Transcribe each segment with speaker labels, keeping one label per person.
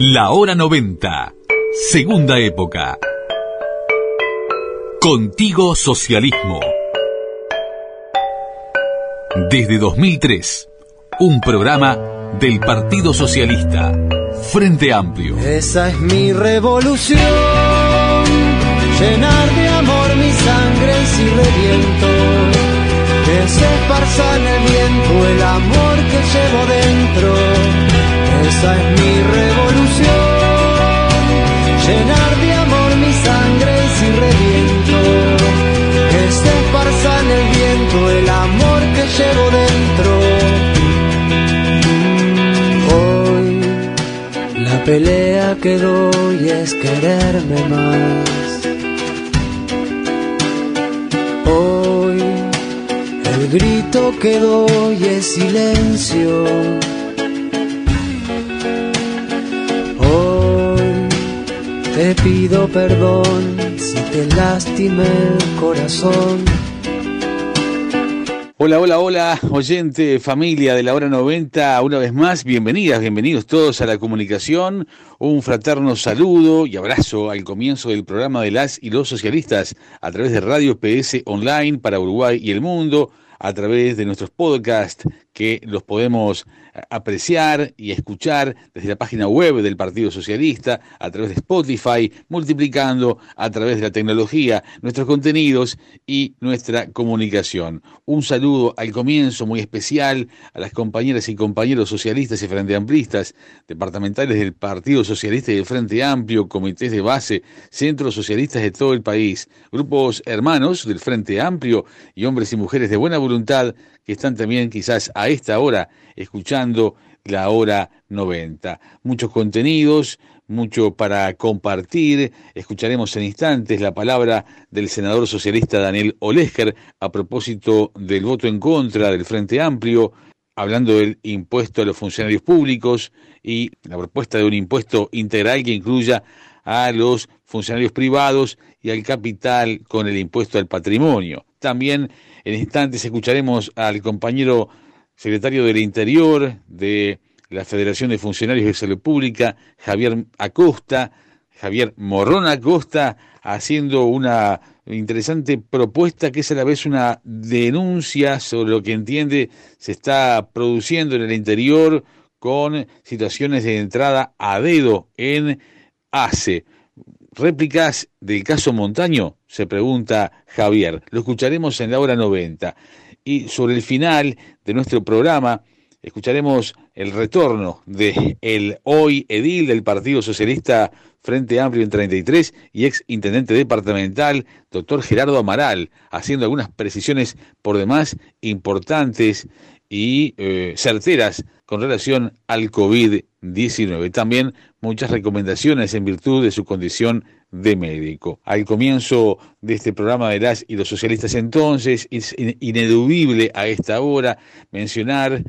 Speaker 1: La hora 90. Segunda época. Contigo Socialismo. Desde 2003, un programa del Partido Socialista, Frente Amplio.
Speaker 2: Esa es mi revolución, llenar de amor mi sangre si reviento, que se esparza en el viento el amor que llevo dentro. Esa es mi revolución, llenar de amor mi sangre si reviento, que se esparza en el viento el amor que llevo dentro. Hoy la pelea que doy es quererme más. Hoy el grito que doy es silencio. Te pido perdón si te lastimé el corazón.
Speaker 3: Hola, hola, hola, oyente, familia de la hora 90, una vez más, bienvenidas, bienvenidos todos a la comunicación, un fraterno saludo y abrazo al comienzo del programa de las y los socialistas a través de Radio PS Online para Uruguay y el mundo, a través de nuestros podcasts que los podemos apreciar y escuchar desde la página web del Partido Socialista, a través de Spotify, multiplicando a través de la tecnología nuestros contenidos y nuestra comunicación. Un saludo al comienzo muy especial a las compañeras y compañeros socialistas y frente amplistas, departamentales del Partido Socialista y del Frente Amplio, comités de base, centros socialistas de todo el país, grupos hermanos del Frente Amplio y hombres y mujeres de buena voluntad que están también quizás a esta hora escuchando la hora 90. Muchos contenidos, mucho para compartir. Escucharemos en instantes la palabra del senador socialista Daniel Olesker a propósito del voto en contra del Frente Amplio, hablando del impuesto a los funcionarios públicos y la propuesta de un impuesto integral que incluya a los funcionarios privados y al capital con el impuesto al patrimonio. También en instantes escucharemos al compañero secretario del Interior de la Federación de Funcionarios de Salud Pública, Javier Acosta, Javier Morrón Acosta, haciendo una interesante propuesta que es a la vez una denuncia sobre lo que entiende se está produciendo en el interior con situaciones de entrada a dedo en ACE. ¿Réplicas del caso Montaño? Se pregunta Javier. Lo escucharemos en la hora 90. Y sobre el final de nuestro programa, escucharemos el retorno de el hoy edil del Partido Socialista Frente Amplio en 33 y ex intendente departamental, doctor Gerardo Amaral, haciendo algunas precisiones por demás importantes y eh, certeras con relación al COVID-19. También muchas recomendaciones en virtud de su condición de médico. Al comienzo de este programa de las y los socialistas entonces, es ineludible a esta hora mencionar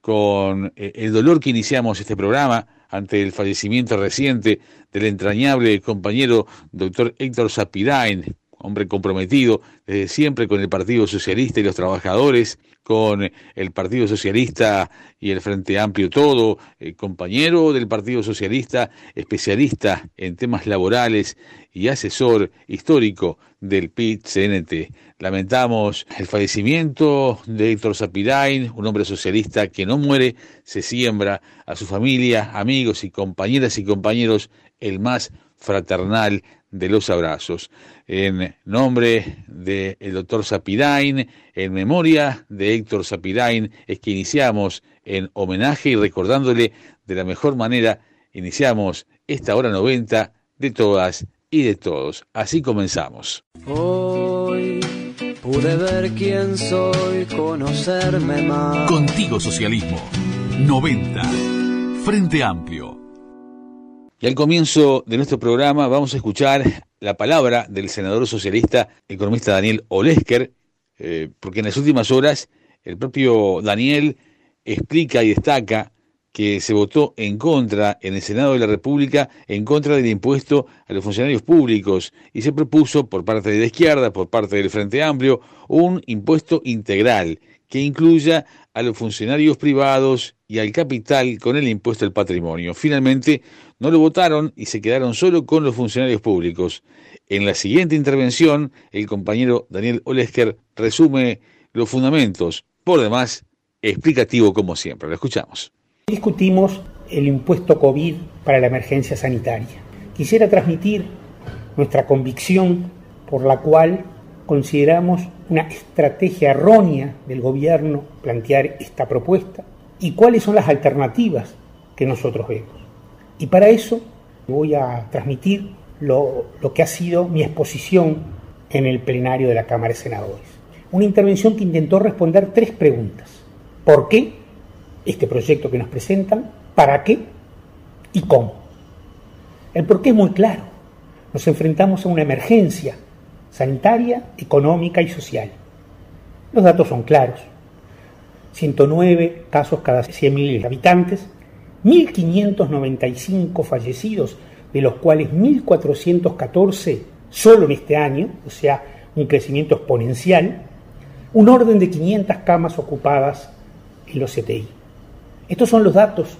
Speaker 3: con eh, el dolor que iniciamos este programa ante el fallecimiento reciente del entrañable compañero doctor Héctor Zapirain, hombre comprometido desde siempre con el Partido Socialista y los trabajadores, con el Partido Socialista y el Frente Amplio todo, eh, compañero del Partido Socialista, especialista en temas laborales y asesor histórico del PIT-CNT. Lamentamos el fallecimiento de Héctor Zapirain, un hombre socialista que no muere, se siembra a su familia, amigos y compañeras y compañeros el más fraternal de los abrazos. En nombre del doctor Zapirain, en memoria de Héctor Zapirain, es que iniciamos en homenaje y recordándole de la mejor manera, iniciamos esta hora 90 de todas y de todos. Así comenzamos.
Speaker 2: Hoy pude ver quién soy, conocerme más.
Speaker 1: Contigo Socialismo. 90. Frente Amplio.
Speaker 3: Y al comienzo de nuestro programa vamos a escuchar la palabra del senador socialista economista Daniel Olesker, eh, porque en las últimas horas el propio Daniel explica y destaca que se votó en contra en el Senado de la República, en contra del impuesto a los funcionarios públicos, y se propuso por parte de la izquierda, por parte del Frente Amplio, un impuesto integral que incluya a los funcionarios privados y al capital con el impuesto al patrimonio. Finalmente, no lo votaron y se quedaron solo con los funcionarios públicos. En la siguiente intervención, el compañero Daniel Olesker resume los fundamentos, por demás, explicativo como siempre. Lo escuchamos.
Speaker 4: Discutimos el impuesto COVID para la emergencia sanitaria. Quisiera transmitir nuestra convicción por la cual consideramos una estrategia errónea del gobierno plantear esta propuesta y cuáles son las alternativas que nosotros vemos. Y para eso voy a transmitir lo, lo, que ha sido mi exposición en el plenario de la Cámara de Senadores. Una intervención que intentó responder tres preguntas. ¿Por qué este proyecto que nos presentan? ¿Para qué? ¿Y cómo? El por qué es muy claro. Nos enfrentamos a una emergencia sanitaria, económica y social. Los datos son claros. 109 casos cada 100.000 habitantes, 1.595 fallecidos, de los cuales 1.414 solo en este año, o sea, un crecimiento exponencial, un orden de 500 camas ocupadas en los CTI. Estos son los datos,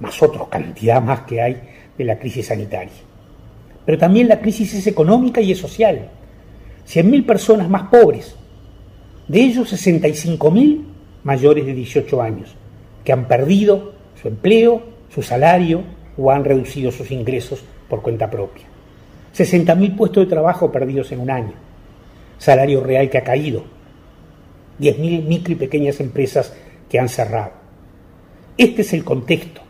Speaker 4: más otros cantidad más que hay de la crisis sanitaria. Pero también la crisis es económica y es social. 100.000 personas más pobres, de ellos 65.000 mayores de 18 años, que han perdido su empleo, su salario o han reducido sus ingresos por cuenta propia. 60.000 puestos de trabajo perdidos en un año, salario real que ha caído, 10.000 micro y pequeñas empresas que han cerrado. Este es el contexto.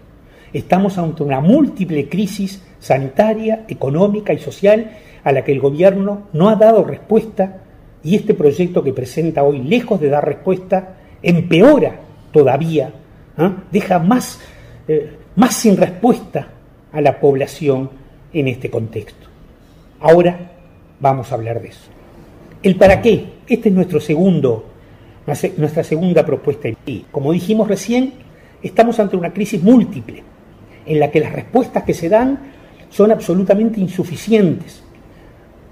Speaker 4: Estamos ante una múltiple crisis sanitaria, económica y social a la que el gobierno no ha dado respuesta y este proyecto que presenta hoy, lejos de dar respuesta, empeora todavía, ¿ah? deja más, eh, más sin respuesta a la población en este contexto. Ahora vamos a hablar de eso. El para qué, este es nuestro segundo, nuestra segunda propuesta. Y como dijimos recién, estamos ante una crisis múltiple, en la que las respuestas que se dan son absolutamente insuficientes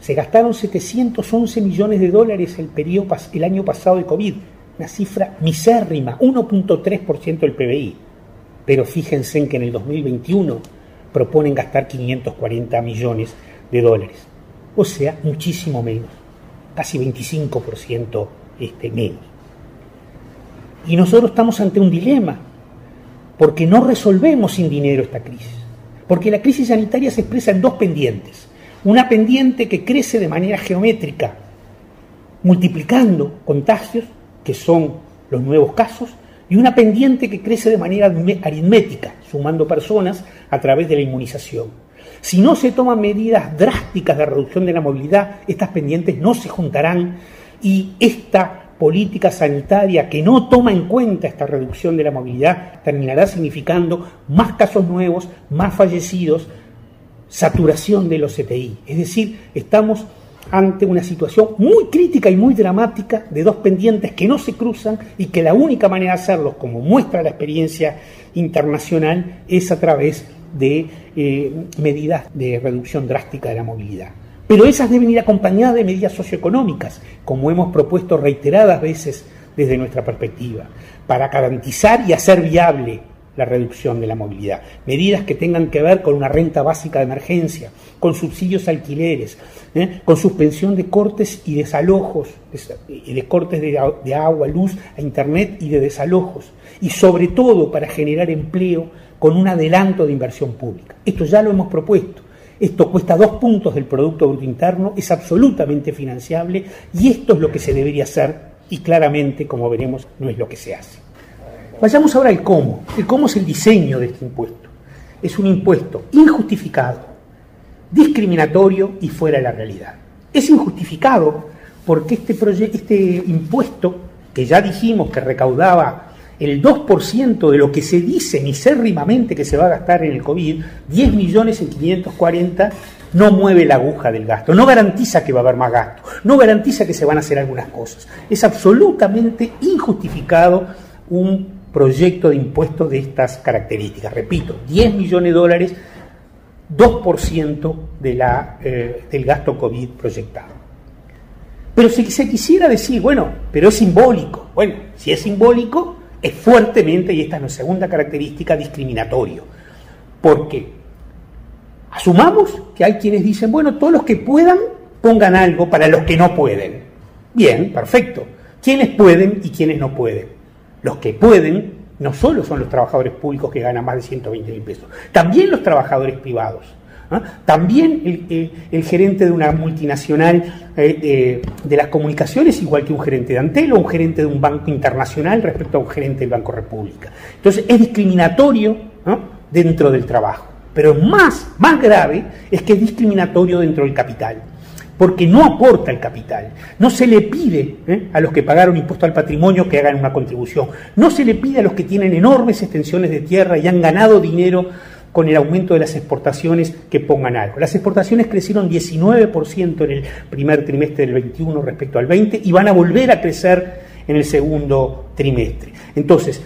Speaker 4: se gastaron 711 millones de dólares el, periodo, el año pasado de COVID, una cifra misérrima, 1.3% del PBI. Pero fíjense en que en el 2021 proponen gastar 540 millones de dólares. O sea, muchísimo menos, casi 25% este, menos. Y nosotros estamos ante un dilema, porque no resolvemos sin dinero esta crisis. Porque la crisis sanitaria se expresa en dos pendientes una pendiente que crece de manera geométrica, multiplicando contagios, que son los nuevos casos, y una pendiente que crece de manera aritmética, sumando personas a través de la inmunización. Si no se toman medidas drásticas de reducción de la movilidad, estas pendientes no se juntarán y esta política sanitaria que no toma en cuenta esta reducción de la movilidad terminará significando más casos nuevos, más fallecidos, saturación de los CTI. Es decir, estamos ante una situación muy crítica y muy dramática de dos pendientes que no se cruzan y que la única manera de hacerlos, como muestra la experiencia internacional, es a través de eh, medidas de reducción drástica de la movilidad. Pero esas deben ir acompañadas de medidas socioeconómicas, como hemos propuesto reiteradas veces desde nuestra perspectiva, para garantizar y hacer viable la reducción de la movilidad. Medidas que tengan que ver con una renta básica de emergencia, con subsidios alquileres, ¿eh? con suspensión de cortes y desalojos, de, cortes de, de agua, luz, a internet y de desalojos. Y sobre todo para generar empleo con un adelanto de inversión pública. Esto ya lo hemos propuesto. Esto cuesta dos puntos del Producto Bruto Interno, es absolutamente financiable y esto es lo que se debería hacer y claramente, como veremos, no es lo que se hace. Vayamos ahora al cómo. El cómo es el diseño de este impuesto. Es un impuesto injustificado, discriminatorio y fuera de la realidad. Es injustificado porque este, este impuesto, que ya dijimos que recaudaba el 2% de lo que se dice misérrimamente que se va a gastar en el COVID, 10 millones en 540, no mueve la aguja del gasto, no garantiza que va a haber más gasto, no garantiza que se van a hacer algunas cosas. Es absolutamente injustificado un proyecto de impuesto de estas características. Repito, 10 millones de dólares, 2% de la, eh, del gasto COVID proyectado. Pero si se quisiera decir, bueno, pero es simbólico. Bueno, si es simbólico, es fuertemente, y esta es la segunda característica, discriminatorio. Porque asumamos que hay quienes dicen, bueno, todos los que puedan pongan algo para los que no pueden. Bien, perfecto. ¿Quiénes pueden y quiénes no pueden? Los que pueden no solo son los trabajadores públicos que ganan más de 120 mil pesos, también los trabajadores privados. ¿ah? También el, gerente de una multinacional eh, de, las comunicaciones, igual que un gerente de Antel o un gerente de un banco internacional respecto a un gerente del Banco República. Entonces es discriminatorio dentro del trabajo. Pero más, más grave es que es discriminatorio dentro del capital porque no aporta el capital. No se le pide ¿eh? a los que pagaron impuesto al patrimonio que hagan una contribución. No se le pide a los que tienen enormes extensiones de tierra y han ganado dinero con el aumento de las exportaciones que pongan algo. Las exportaciones crecieron 19% en el primer trimestre del 21 respecto al 20 y van a volver a crecer en el segundo trimestre. Entonces,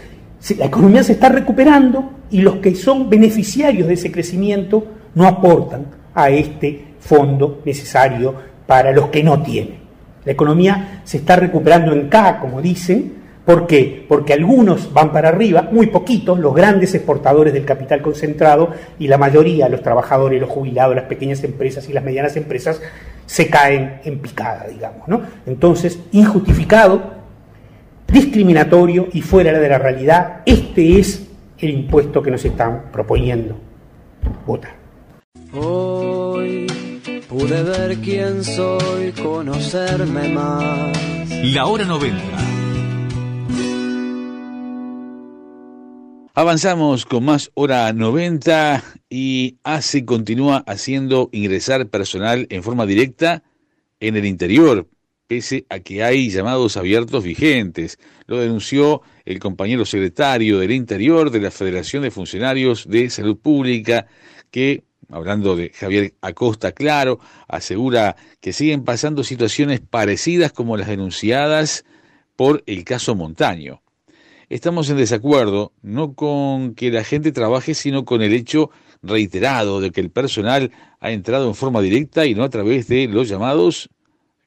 Speaker 4: la economía se está recuperando y los que son beneficiarios de ese crecimiento no aportan a este fondo necesario para los que no tienen. La economía se está recuperando en K, como dicen. ¿Por qué? Porque algunos van para arriba, muy poquitos, los grandes exportadores del capital concentrado y la mayoría, los trabajadores, los jubilados, las pequeñas empresas y las medianas empresas, se caen en picada, digamos. ¿no? Entonces, injustificado, discriminatorio y fuera de la realidad, este es el impuesto que nos están proponiendo. Vota.
Speaker 2: Hoy Pude ver quién soy, conocerme más.
Speaker 1: La hora 90.
Speaker 3: Avanzamos con más hora 90 y ACE continúa haciendo ingresar personal en forma directa en el interior, pese a que hay llamados abiertos vigentes. Lo denunció el compañero secretario del Interior de la Federación de Funcionarios de Salud Pública, que hablando de Javier Acosta, claro, asegura que siguen pasando situaciones parecidas como las denunciadas por el caso Montaño. Estamos en desacuerdo no con que la gente trabaje, sino con el hecho reiterado de que el personal ha entrado en forma directa y no a través de los llamados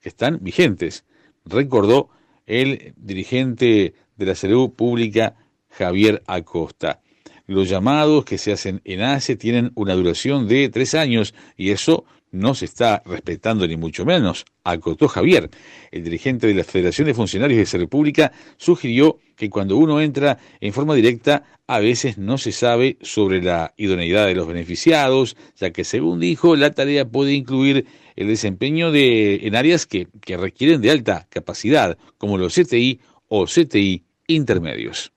Speaker 3: que están vigentes, recordó el dirigente de la salud pública Javier Acosta. Los llamados que se hacen en ACE tienen una duración de tres años y eso no se está respetando ni mucho menos, acotó Javier. El dirigente de la Federación de Funcionarios de esa República sugirió que cuando uno entra en forma directa a veces no se sabe sobre la idoneidad de los beneficiados, ya que según dijo la tarea puede incluir el desempeño de, en áreas que, que requieren de alta capacidad, como los CTI o CTI intermedios.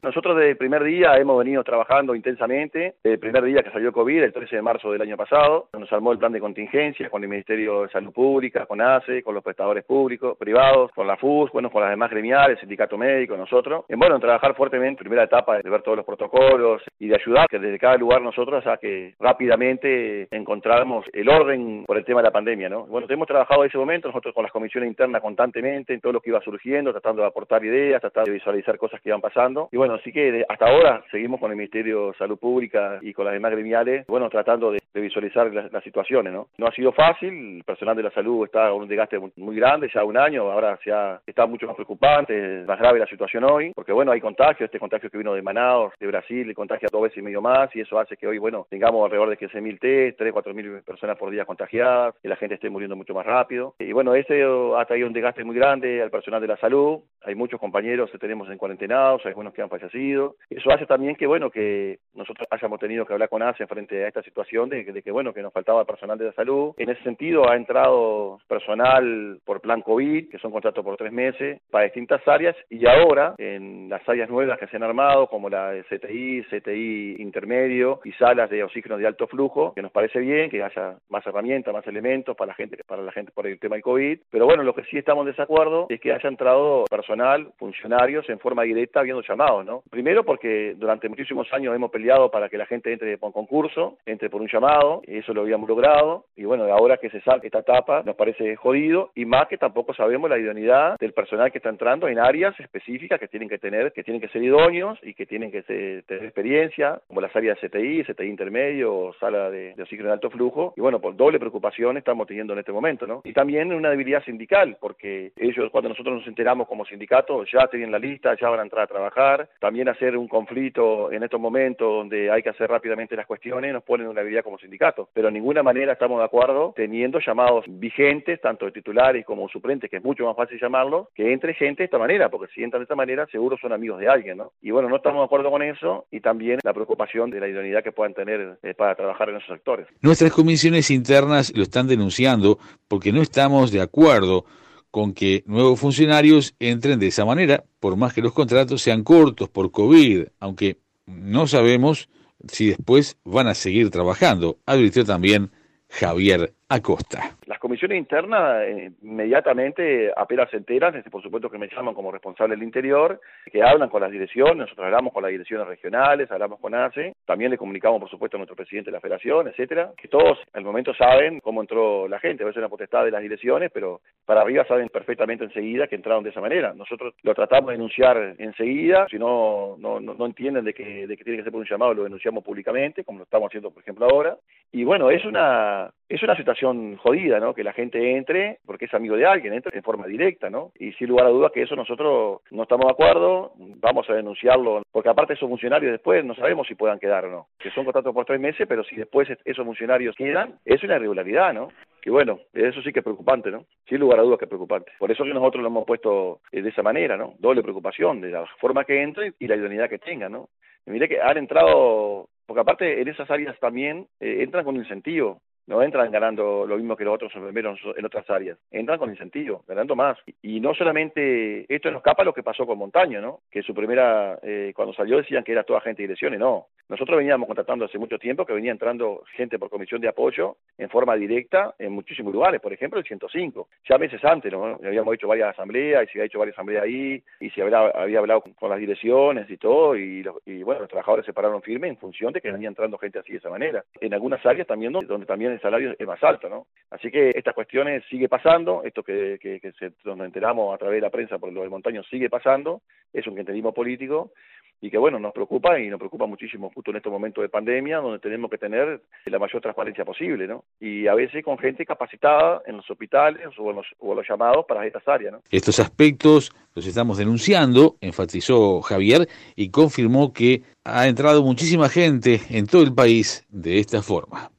Speaker 5: Nosotros desde el primer día hemos venido trabajando intensamente. El primer día que salió COVID, el 13 de marzo del año pasado, nos armó el plan de contingencia con el Ministerio de Salud Pública, con ACE, con los prestadores públicos, privados, con la FUS, bueno, con las demás gremiales, el sindicato médico, nosotros. En bueno, en trabajar fuertemente, primera etapa de ver todos los protocolos y de ayudar que desde cada lugar nosotros a que rápidamente encontráramos el orden por el tema de la pandemia, ¿no? Bueno, hemos trabajado en ese momento, nosotros con las comisiones internas constantemente, en todo lo que iba surgiendo, tratando de aportar ideas, tratando de visualizar cosas que iban pasando. Y bueno, bueno, así que hasta ahora seguimos con el Ministerio de Salud Pública y con las demás gremiales, bueno, tratando de, visualizar las, situaciones, ¿no? No ha sido fácil, el personal de la salud está con un desgaste muy, grande, ya un año, ahora ha, está mucho más preocupante, más grave la situación hoy, porque bueno, hay contagio, este contagio que vino de Manaus, de Brasil, contagia dos veces y medio más, y eso hace que hoy, bueno, tengamos alrededor de 15.000 test, 3, 4.000 personas por día contagiadas, que la gente esté muriendo mucho más rápido. Y bueno, ese ha traído un desgaste muy grande al personal de la salud, hay muchos compañeros que tenemos en cuarentenados, hay algunos que han fallecido. Eso hace también que, bueno, que nosotros hayamos tenido que hablar con ASE frente a esta situación de, que, bueno, que nos faltaba personal de la salud. En ese sentido, ha entrado personal por plan COVID, que son contratos por tres meses, para distintas áreas, y ahora, en las áreas nuevas que se han armado, como la de CTI, CTI intermedio y salas de oxígeno de alto flujo, que nos parece bien, que haya más herramientas, más elementos para la gente, para la gente por el tema del COVID. Pero bueno, lo que sí estamos en desacuerdo es que haya entrado personal, funcionarios, en forma directa habiendo llamados, ¿no? Primero porque durante muchísimos años hemos peleado para que la gente entre por concurso, entre por un llamado, y eso lo habíamos logrado, y bueno, ahora que se salta esta etapa nos parece jodido, y más que tampoco sabemos la idoneidad del personal que está entrando en áreas específicas que tienen que tener, que tienen que ser idóneos y que tienen que tener experiencia, como las áreas de CTI, CTI intermedio, sala de, de oxígeno de alto flujo, y bueno, por doble preocupación estamos teniendo en este momento, ¿no? Y también una debilidad sindical, porque ellos cuando nosotros nos enteramos como sindicato ya tienen la lista, ya van a entrar a trabajar, también hacer un conflicto en estos momentos donde hay que hacer rápidamente las cuestiones nos ponen una debilidad como sindicato, pero de ninguna manera estamos de acuerdo teniendo llamados vigentes, tanto de titulares como suplentes, que es mucho más fácil llamarlo, que entre gente de esta manera, porque si entran de esta manera seguro son amigos de alguien, ¿no? Y bueno, no estamos de acuerdo con eso y también la preocupación de la idoneidad que puedan tener eh, para trabajar en esos sectores.
Speaker 3: Nuestras comisiones internas lo están denunciando porque no estamos de acuerdo con que nuevos funcionarios entren de esa manera, por más que los contratos sean cortos por COVID, aunque no sabemos si después van a seguir trabajando, advirtió también Javier Acosta.
Speaker 5: Comisiones internas eh, inmediatamente apenas se enteran, por supuesto que me llaman como responsable del interior, que hablan con las direcciones, nosotros hablamos con las direcciones regionales, hablamos con ACE, también le comunicamos por supuesto a nuestro presidente de la federación, etcétera, que todos al momento saben cómo entró la gente, a veces una potestad de las direcciones, pero para arriba saben perfectamente enseguida que entraron de esa manera. Nosotros lo tratamos de denunciar enseguida, si no, no, no, entienden de que, de que tiene que ser por un llamado, lo denunciamos públicamente, como lo estamos haciendo por ejemplo ahora, y bueno, es una, es una situación jodida, ¿no? Que la gente entre porque es amigo de alguien, entre en forma directa, ¿no? Y sin lugar a dudas que eso nosotros no estamos de acuerdo, vamos a denunciarlo, porque aparte esos funcionarios después no sabemos si puedan quedar o no, que son contratos por tres meses, pero si después esos funcionarios quedan, es una irregularidad, ¿no? Que bueno, eso sí que es preocupante, ¿no? Sin lugar a dudas que es preocupante. Por eso que nosotros lo hemos puesto eh, de esa manera, ¿no? Doble preocupación de la forma que entren y la idoneidad que tengan, ¿no? Mire que han entrado porque aparte en esas áreas también eh, entran con incentivo no entran ganando lo mismo que los otros enfermeros en otras áreas, entran con incentivo, ganando más. Y no solamente esto nos escapa lo que pasó con Montaño, ¿no? Que su primera, eh, cuando salió decían que era toda gente de direcciones, no. Nosotros veníamos contratando hace mucho tiempo que venía entrando gente por comisión de apoyo en forma directa en muchísimos lugares, por ejemplo el 105, ya meses antes, ¿no? Habíamos hecho varias asambleas y se había hecho varias asambleas ahí y se había, había hablado con, las direcciones y todo y, y bueno, los trabajadores se pararon firme en función de que venía entrando gente así de esa manera. En algunas áreas también donde también el salario es más alto, ¿no? Así que estas cuestiones sigue pasando, esto que, que, se, nos enteramos a través de la prensa por lo del montaño sigue pasando, es un entendido político y que bueno, nos preocupa y nos preocupa muchísimo justo en este momento de pandemia donde tenemos que tener la mayor transparencia posible, ¿no? Y a veces con gente capacitada en los hospitales o en los, o los llamados para estas áreas, ¿no?
Speaker 3: Estos aspectos los estamos denunciando, enfatizó Javier y confirmó que ha entrado muchísima gente en todo el país de esta forma.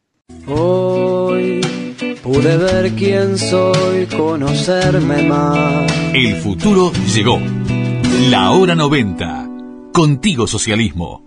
Speaker 2: Hoy pude ver quién soy, conocerme más.
Speaker 1: El futuro llegó. La hora 90. Contigo socialismo.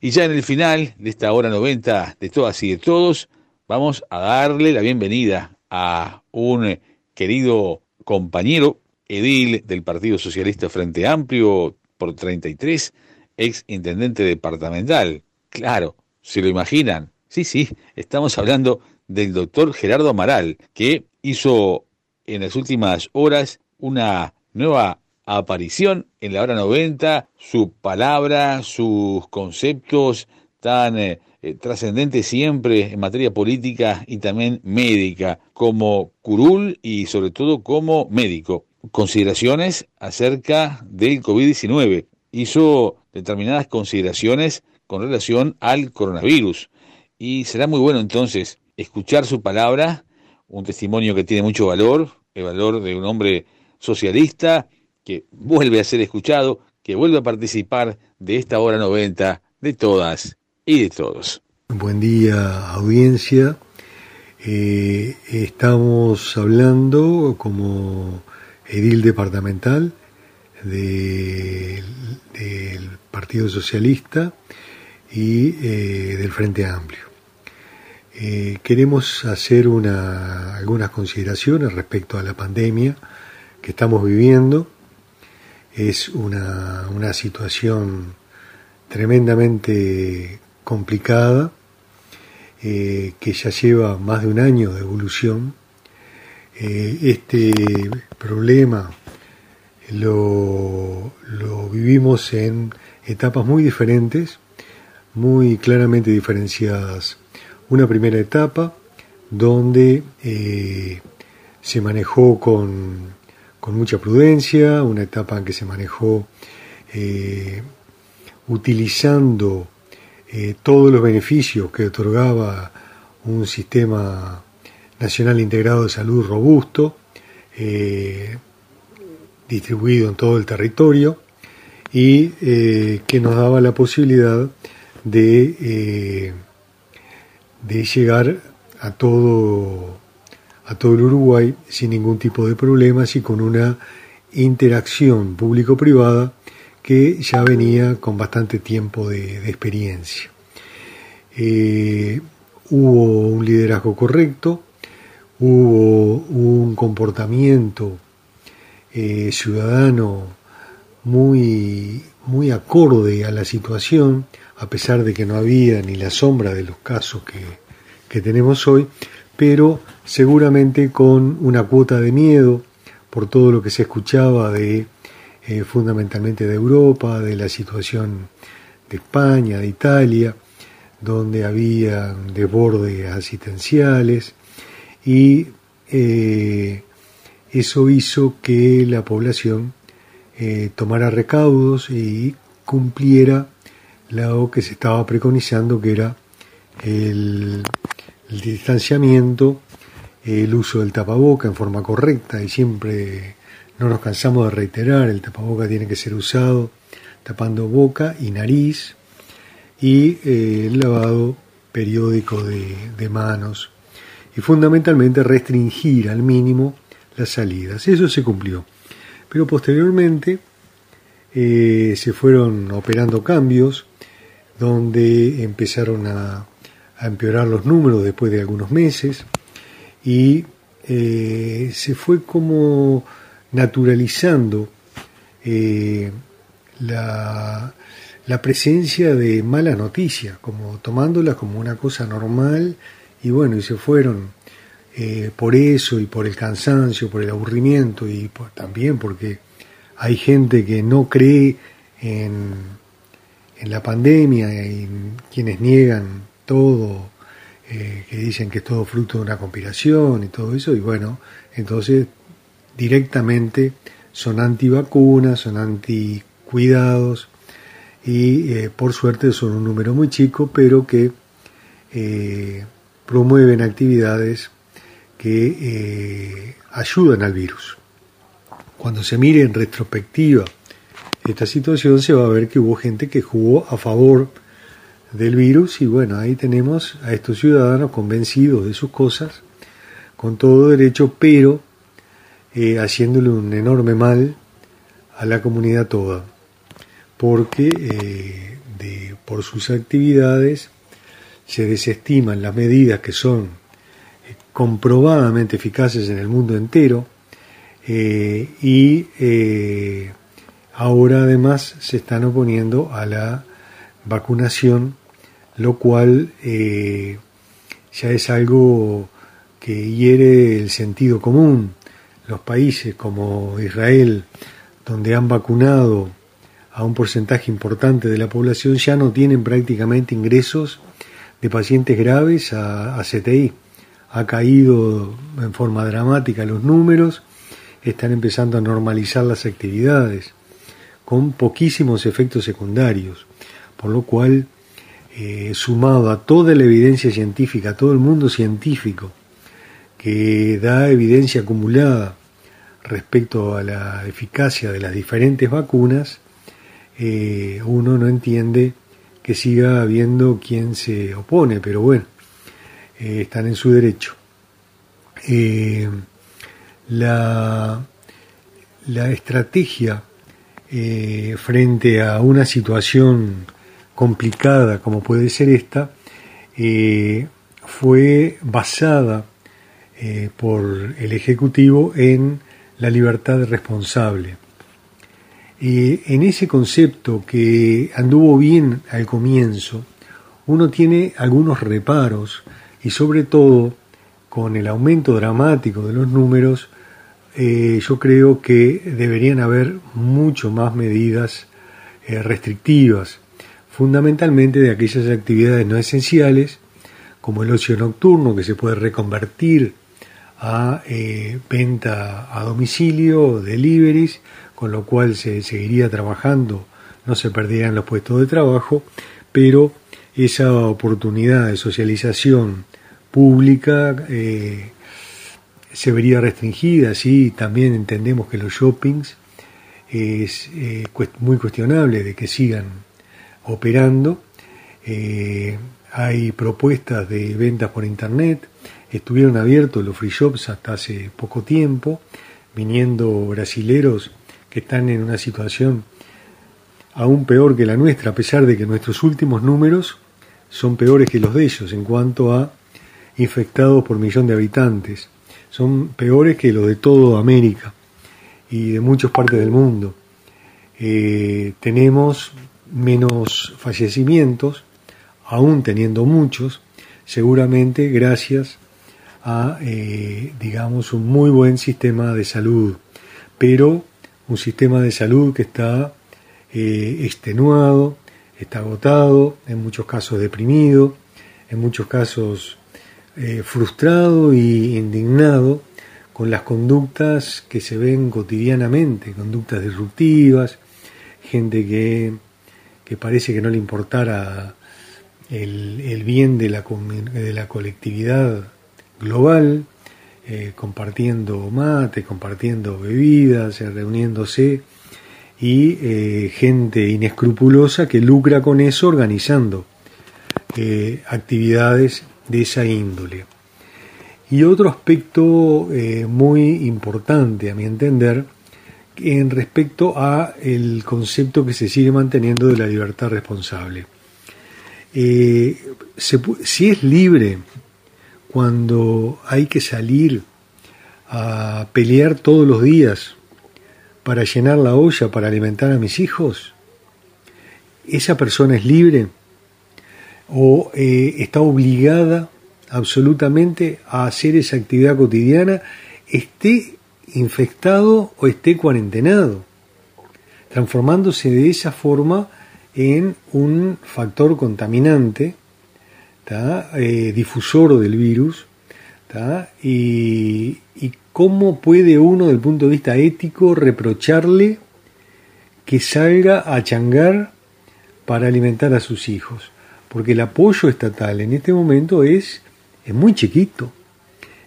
Speaker 3: Y ya en el final de esta hora 90 de todas y de todos, vamos a darle la bienvenida a un querido compañero, edil del Partido Socialista Frente Amplio por 33, ex intendente departamental. Claro, se lo imaginan, Sí, sí, estamos hablando del doctor Gerardo Amaral, que hizo en las últimas horas una nueva aparición en la hora 90, su palabra, sus conceptos tan eh, eh, trascendentes siempre en materia política y también médica, como curul y sobre todo como médico. Consideraciones acerca del COVID-19. Hizo determinadas consideraciones con relación al coronavirus y será muy bueno entonces escuchar su palabra, un testimonio que tiene mucho valor, el valor de un hombre socialista que vuelve a ser escuchado, que vuelve a participar de esta hora 90 de todas y de todos.
Speaker 6: Buen día audiencia. Eh, estamos hablando como edil departamental del Partido Socialista y eh, del Frente Amplio. Eh, queremos hacer una, algunas consideraciones respecto a la pandemia que estamos viviendo. Es una, una situación tremendamente complicada eh, que ya lleva más de un año de evolución. Eh, este problema lo, lo vivimos en etapas muy diferentes, muy claramente diferenciadas. Una primera etapa donde eh, se manejó con, mucha prudencia, una etapa en que se manejó eh, utilizando eh, todos los beneficios que otorgaba un sistema nacional integrado de salud robusto, distribuido en todo el territorio, y que nos daba la posibilidad de, de llegar a todo, a todo el Uruguay sin ningún tipo de problemas y con una interacción público-privada que ya venía con bastante tiempo de, experiencia. Eh, hubo un liderazgo correcto, hubo un comportamiento eh, ciudadano muy, muy acorde a la situación, a pesar de que no había ni la sombra de los casos que, que tenemos hoy, pero seguramente con una cuota de miedo por todo lo que se escuchaba de eh, fundamentalmente de Europa, de la situación de España, de Italia, donde había desbordes asistenciales y eh, eso hizo que la población eh, tomara recaudos y cumpliera lo que se estaba preconizando que era el distanciamiento, el uso del tapaboca en forma correcta y siempre no nos cansamos de reiterar, el tapaboca tiene que ser usado tapando boca y nariz y eh, el lavado periódico de, manos y fundamentalmente restringir al mínimo las salidas. Eso se cumplió. Pero posteriormente eh, se fueron operando cambios donde empezaron a empeorar los números después de algunos meses y eh, se fue como naturalizando eh, la, presencia de malas noticias, como tomándolas como una cosa normal y bueno, y se fueron eh, por eso y por el cansancio, por el aburrimiento y también porque hay gente que no cree en, en la pandemia y quienes niegan todo, eh, que dicen que es todo fruto de una conspiración y todo eso, y bueno, entonces directamente son antivacunas, son anticuidados, y eh, por suerte son un número muy chico, pero que eh, promueven actividades que ayudan al virus. Cuando se mire en retrospectiva esta situación, se va a ver que hubo gente que jugó a favor del virus y bueno, ahí tenemos a estos ciudadanos convencidos de sus cosas, con todo derecho, pero eh, haciéndole un enorme mal a la comunidad toda, porque eh, de, por sus actividades se desestiman las medidas que son eh, comprobadamente eficaces en el mundo entero y ahora además se están oponiendo a la vacunación lo cual eh, ya es algo que hiere el sentido común. Los países como Israel, donde han vacunado a un porcentaje importante de la población, ya no tienen prácticamente ingresos de pacientes graves a CTI. Ha caído en forma dramática los números, están empezando a normalizar las actividades, con poquísimos efectos secundarios, por lo cual eh, sumado a toda la evidencia científica, a todo el mundo científico, que da evidencia acumulada respecto a la eficacia de las diferentes vacunas, eh, uno no entiende que siga habiendo quien se opone, pero bueno, eh, están en su derecho. La, la estrategia frente a una situación complicada como puede ser esta, eh, fue basada eh, por el Ejecutivo en la libertad responsable. en ese concepto que anduvo bien al comienzo, uno tiene algunos reparos y sobre todo con el aumento dramático de los números, eh, yo creo que deberían haber mucho más medidas eh, restrictivas, fundamentalmente de aquellas actividades no esenciales, como el ocio nocturno, que se puede reconvertir a eh, venta a domicilio, deliveries, con lo cual se seguiría trabajando, no se perderían los puestos de trabajo, pero esa oportunidad de socialización pública se vería restringida, sí, también entendemos que los shoppings es eh, muy cuestionable de que sigan operando. Eh, hay propuestas de ventas por internet, estuvieron abiertos los free shops hasta hace poco tiempo, viniendo brasileros que están en una situación aún peor que la nuestra, a pesar de que nuestros últimos números son peores que los de ellos en cuanto a infectados por millón de habitantes. Son peores que los de toda América y de muchas partes del mundo. Eh, tenemos menos fallecimientos, aún teniendo muchos, seguramente gracias a, eh, digamos, un muy buen sistema de salud, pero un sistema de salud que está eh, extenuado, está agotado, en muchos casos deprimido, en muchos casos eh, frustrado y indignado con las conductas que se ven cotidianamente, conductas disruptivas, gente que, que parece que no le importara el, bien de la, de la colectividad global, eh, compartiendo mate, compartiendo bebidas, reuniéndose y eh, gente inescrupulosa que lucra con eso organizando eh, actividades de esa índole. Y otro aspecto eh, muy importante, a mi entender, en respecto a el concepto que se sigue manteniendo de la libertad responsable. si es libre cuando hay que salir a pelear todos los días para llenar la olla para alimentar a mis hijos? ¿Esa persona es libre? ¿O eh, está obligada absolutamente a hacer esa actividad cotidiana, esté infectado o esté cuarentenado? Transformándose de esa forma en un factor contaminante, eh, difusor del virus, y, y, ¿cómo puede uno, desde el punto de vista ético, reprocharle que salga a changar para alimentar a sus hijos? Porque el apoyo estatal en este momento es, es muy chiquito.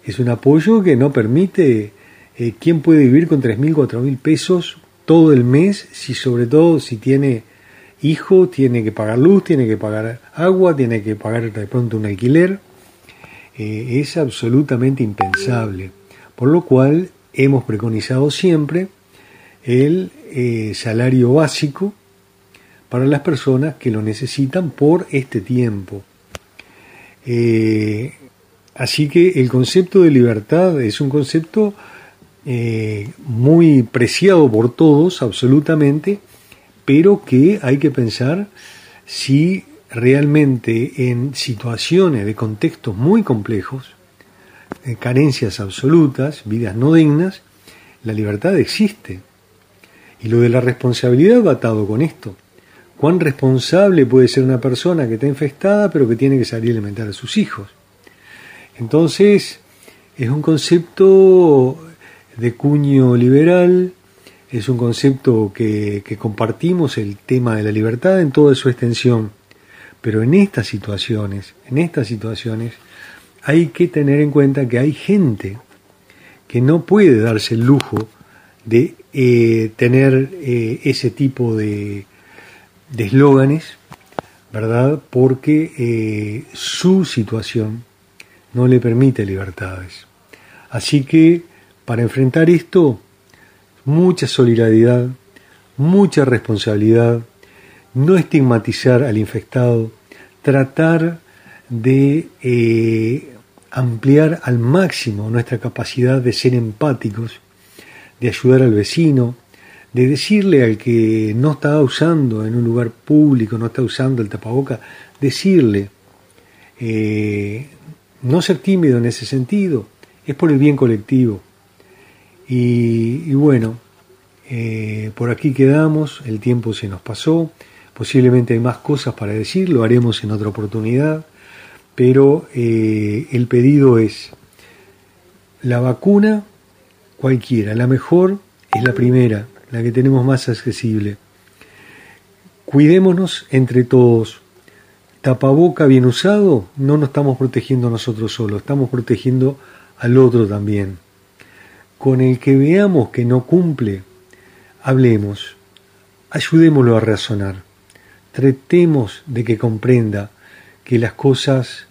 Speaker 6: Es un apoyo que no permite eh, quién puede vivir con 3.000, 4.000 pesos todo el mes, si sobre todo si tiene hijo, tiene que pagar luz, tiene que pagar agua, tiene que pagar de pronto un alquiler. Eh, es absolutamente impensable. Por lo cual hemos preconizado siempre el eh, salario básico para las personas que lo necesitan por este tiempo. Eh, así que el concepto de libertad es un concepto muy preciado por todos, absolutamente, pero que hay que pensar si realmente en situaciones de contextos muy complejos, carencias absolutas, vidas no dignas, la libertad existe. Y lo de la responsabilidad va atado con esto. ¿Cuán responsable puede ser una persona que está infectada pero que tiene que salir a alimentar a sus hijos? Entonces, es un concepto de cuño liberal, es un concepto que, que compartimos el tema de la libertad en toda su extensión pero en estas situaciones, en estas situaciones, hay que tener en cuenta que hay gente que no puede darse el lujo de eh, tener eh, ese tipo de eslóganes, ¿verdad? Porque eh, su situación no le permite libertades. Así que para enfrentar esto, mucha solidaridad, mucha responsabilidad, no estigmatizar al infectado, tratar de eh, ampliar al máximo nuestra capacidad de ser empáticos, de ayudar al vecino, de decirle al que no está usando en un lugar público, no está usando el tapaboca, decirle, eh, no ser tímido en ese sentido, es por el bien colectivo. Y, bueno, eh, por aquí quedamos, el tiempo se nos pasó, posiblemente hay más cosas para decir, lo haremos en otra oportunidad, pero eh, el pedido es la vacuna cualquiera, la mejor es la primera, la que tenemos más accesible. Cuidémonos entre todos. Tapaboca bien usado, no nos estamos protegiendo nosotros solos, estamos protegiendo al otro también. Con el que veamos que no cumple, hablemos, ayudémoslo a razonar, tratemos de que comprenda que las cosas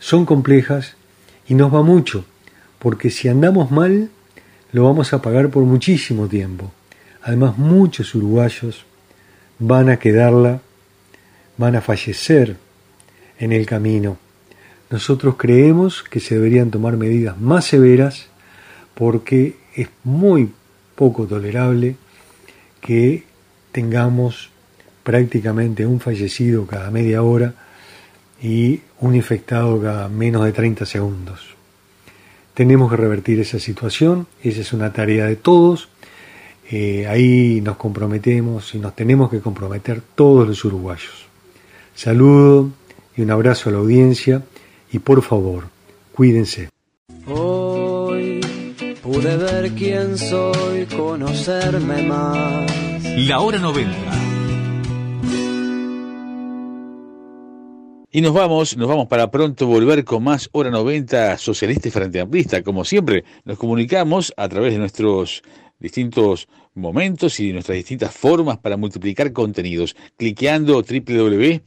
Speaker 6: son complejas y nos va mucho, porque si andamos mal, lo vamos a pagar por muchísimo tiempo. Además, muchos uruguayos van a quedarla, van a fallecer en el camino. Nosotros creemos que se deberían tomar medidas más severas porque es muy poco tolerable que tengamos prácticamente un fallecido cada media hora y un infectado cada menos de 30 segundos. Tenemos que revertir esa situación, esa es una tarea de todos, eh, ahí nos comprometemos y nos tenemos que comprometer todos los uruguayos. Saludo y un abrazo a la audiencia y por favor, cuídense.
Speaker 2: Hoy pude ver quién soy, conocerme más.
Speaker 1: La hora 90.
Speaker 3: Y nos vamos, nos vamos para pronto volver con más Hora 90 Socialista y Frente Amplista. Como siempre, nos comunicamos a través de nuestros distintos momentos y nuestras distintas formas para multiplicar contenidos, cliqueando www.ps.org.uy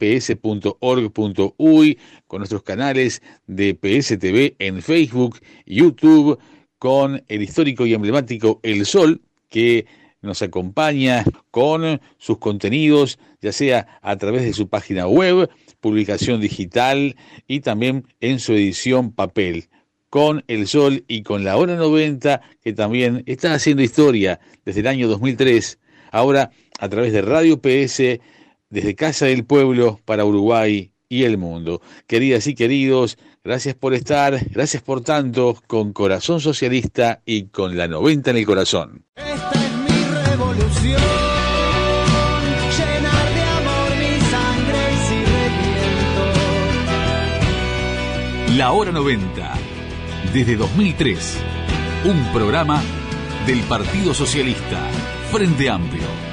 Speaker 3: con nuestros canales de PSTV en Facebook, YouTube, con el histórico y emblemático El Sol, que nos acompaña con sus contenidos, ya sea a través de su página web, publicación digital y también en su edición papel con El Sol y con la Hora 90, que también está haciendo historia desde el año 2003, ahora a través de Radio PS, desde Casa del Pueblo para Uruguay y el mundo. Queridas y queridos, gracias por estar, gracias por tanto, con Corazón Socialista y con la 90 en el corazón.
Speaker 2: Esta es mi revolución, llenar de amor mi sangre y sin reviento.
Speaker 1: La hora 90. Desde 2003. Un programa del Partido Socialista. Frente Amplio.